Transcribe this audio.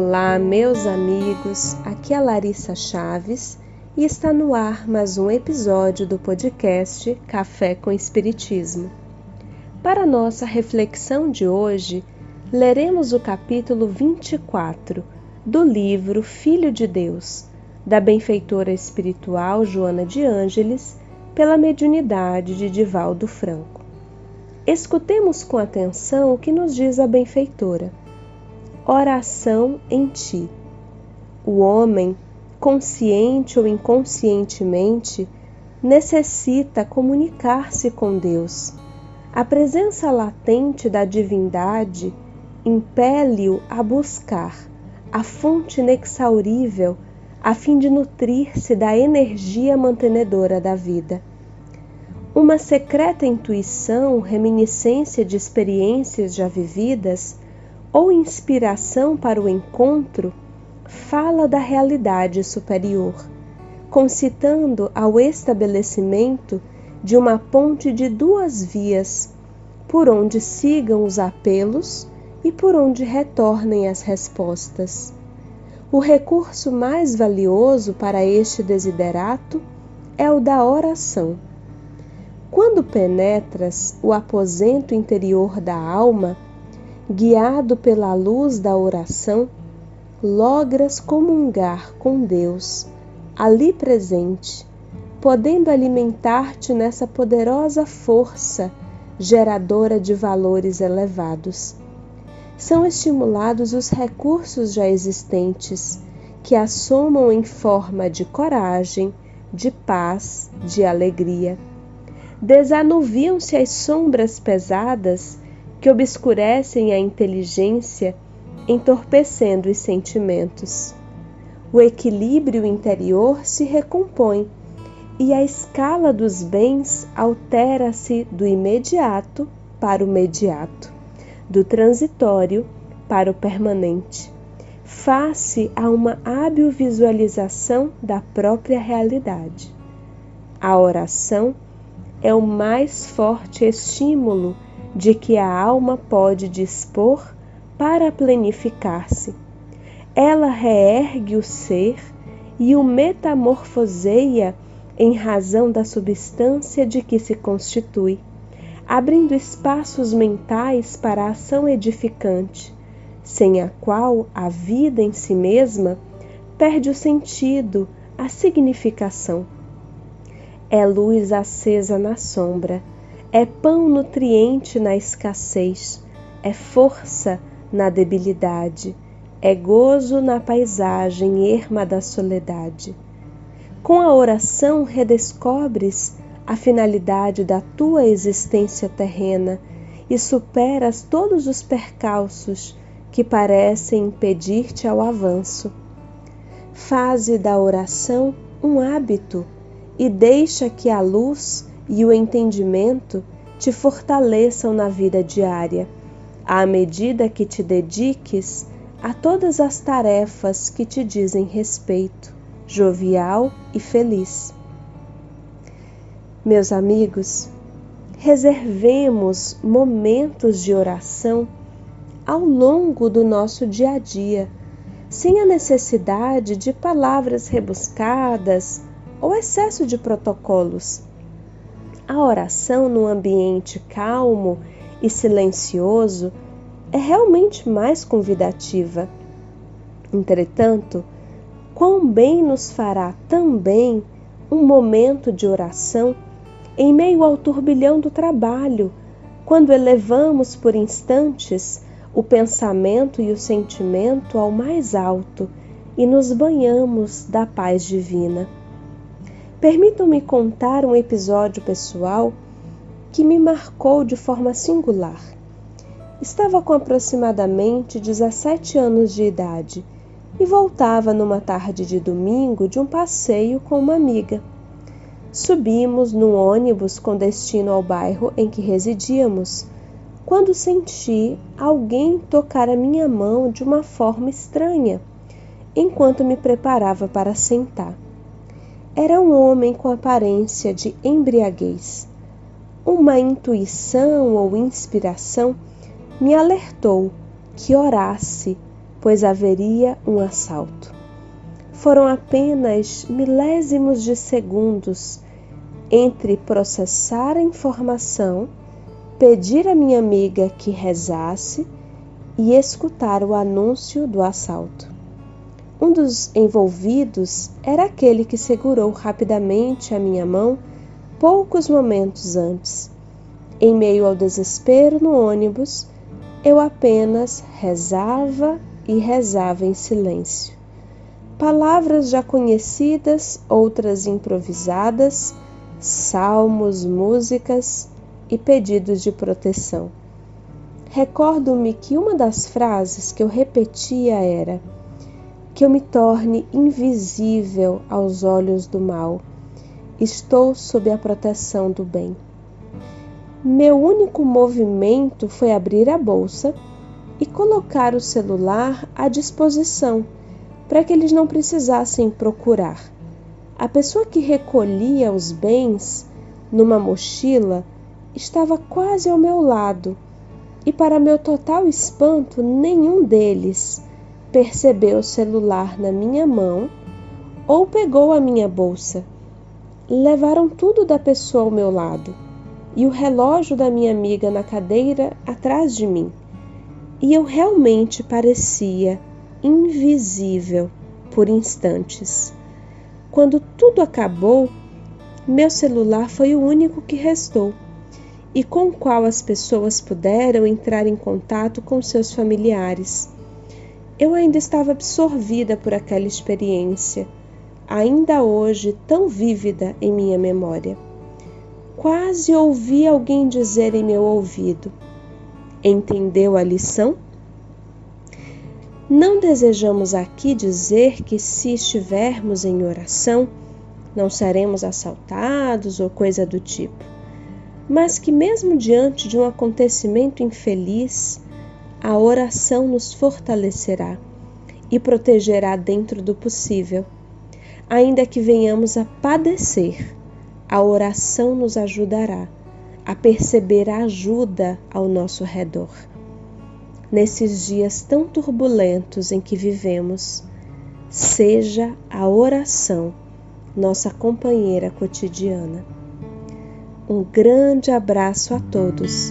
Olá, meus amigos. Aqui é Larissa Chaves e está no ar mais um episódio do podcast Café com Espiritismo. Para nossa reflexão de hoje, leremos o capítulo 24 do livro Filho de Deus, da benfeitora espiritual Joana de Ângeles, pela mediunidade de Divaldo Franco. Escutemos com atenção o que nos diz a benfeitora. Oração em ti. O homem, consciente ou inconscientemente, necessita comunicar-se com Deus. A presença latente da divindade impele-o a buscar a fonte inexaurível a fim de nutrir-se da energia mantenedora da vida. Uma secreta intuição, reminiscência de experiências já vividas ou inspiração para o encontro fala da realidade superior, concitando ao estabelecimento de uma ponte de duas vias, por onde sigam os apelos e por onde retornem as respostas. O recurso mais valioso para este desiderato é o da oração. Quando penetras o aposento interior da alma, guiado pela luz da oração, logras comungar com Deus, ali presente, podendo alimentar-te nessa poderosa força geradora de valores elevados são estimulados os recursos já existentes, que assomam em forma de coragem, de paz, de alegria. Desanuviam-se as sombras pesadas que obscurecem a inteligência, entorpecendo os sentimentos. O equilíbrio interior se recompõe e a escala dos bens altera-se do imediato para o mediato do transitório para o permanente, face a uma hábil visualização da própria realidade. A oração é o mais forte estímulo de que a alma pode dispor para planificar-se. Ela reergue o ser e o metamorfoseia em razão da substância de que se constitui abrindo espaços mentais para a ação edificante, sem a qual a vida em si mesma perde o sentido, a significação. É luz acesa na sombra, é pão nutriente na escassez, é força na debilidade, é gozo na paisagem erma da soledade. Com a oração redescobres a finalidade da tua existência terrena e superas todos os percalços que parecem impedir-te ao avanço. Faze da oração um hábito e deixa que a luz e o entendimento te fortaleçam na vida diária, à medida que te dediques a todas as tarefas que te dizem respeito, jovial e feliz. Meus amigos, reservemos momentos de oração ao longo do nosso dia a dia, sem a necessidade de palavras rebuscadas ou excesso de protocolos. A oração num ambiente calmo e silencioso é realmente mais convidativa. Entretanto, quão bem nos fará também um momento de oração em meio ao turbilhão do trabalho, quando elevamos por instantes o pensamento e o sentimento ao mais alto e nos banhamos da paz divina. Permitam-me contar um episódio pessoal que me marcou de forma singular. Estava com aproximadamente 17 anos de idade e voltava numa tarde de domingo de um passeio com uma amiga. Subimos num ônibus com destino ao bairro em que residíamos, quando senti alguém tocar a minha mão de uma forma estranha, enquanto me preparava para sentar. Era um homem com aparência de embriaguez. Uma intuição ou inspiração me alertou que orasse pois haveria um assalto. Foram apenas milésimos de segundos entre processar a informação, pedir à minha amiga que rezasse e escutar o anúncio do assalto. Um dos envolvidos era aquele que segurou rapidamente a minha mão poucos momentos antes. Em meio ao desespero no ônibus, eu apenas rezava e rezava em silêncio. Palavras já conhecidas, outras improvisadas, salmos, músicas e pedidos de proteção. Recordo-me que uma das frases que eu repetia era: que eu me torne invisível aos olhos do mal. Estou sob a proteção do bem. Meu único movimento foi abrir a bolsa e colocar o celular à disposição para que eles não precisassem procurar. A pessoa que recolhia os bens numa mochila estava quase ao meu lado e, para meu total espanto, nenhum deles percebeu o celular na minha mão ou pegou a minha bolsa. Levaram tudo da pessoa ao meu lado e o relógio da minha amiga na cadeira atrás de mim. E eu realmente parecia invisível por instantes. Quando tudo acabou, meu celular foi o único que restou e com o qual as pessoas puderam entrar em contato com seus familiares. Eu ainda estava absorvida por aquela experiência, ainda hoje tão vívida em minha memória. Quase ouvi alguém dizer em meu ouvido: Entendeu a lição? Não desejamos aqui dizer que, se estivermos em oração, não seremos assaltados ou coisa do tipo, mas que, mesmo diante de um acontecimento infeliz, a oração nos fortalecerá e protegerá dentro do possível. Ainda que venhamos a padecer, a oração nos ajudará a perceber a ajuda ao nosso redor. Nesses dias tão turbulentos em que vivemos, seja a oração nossa companheira cotidiana. Um grande abraço a todos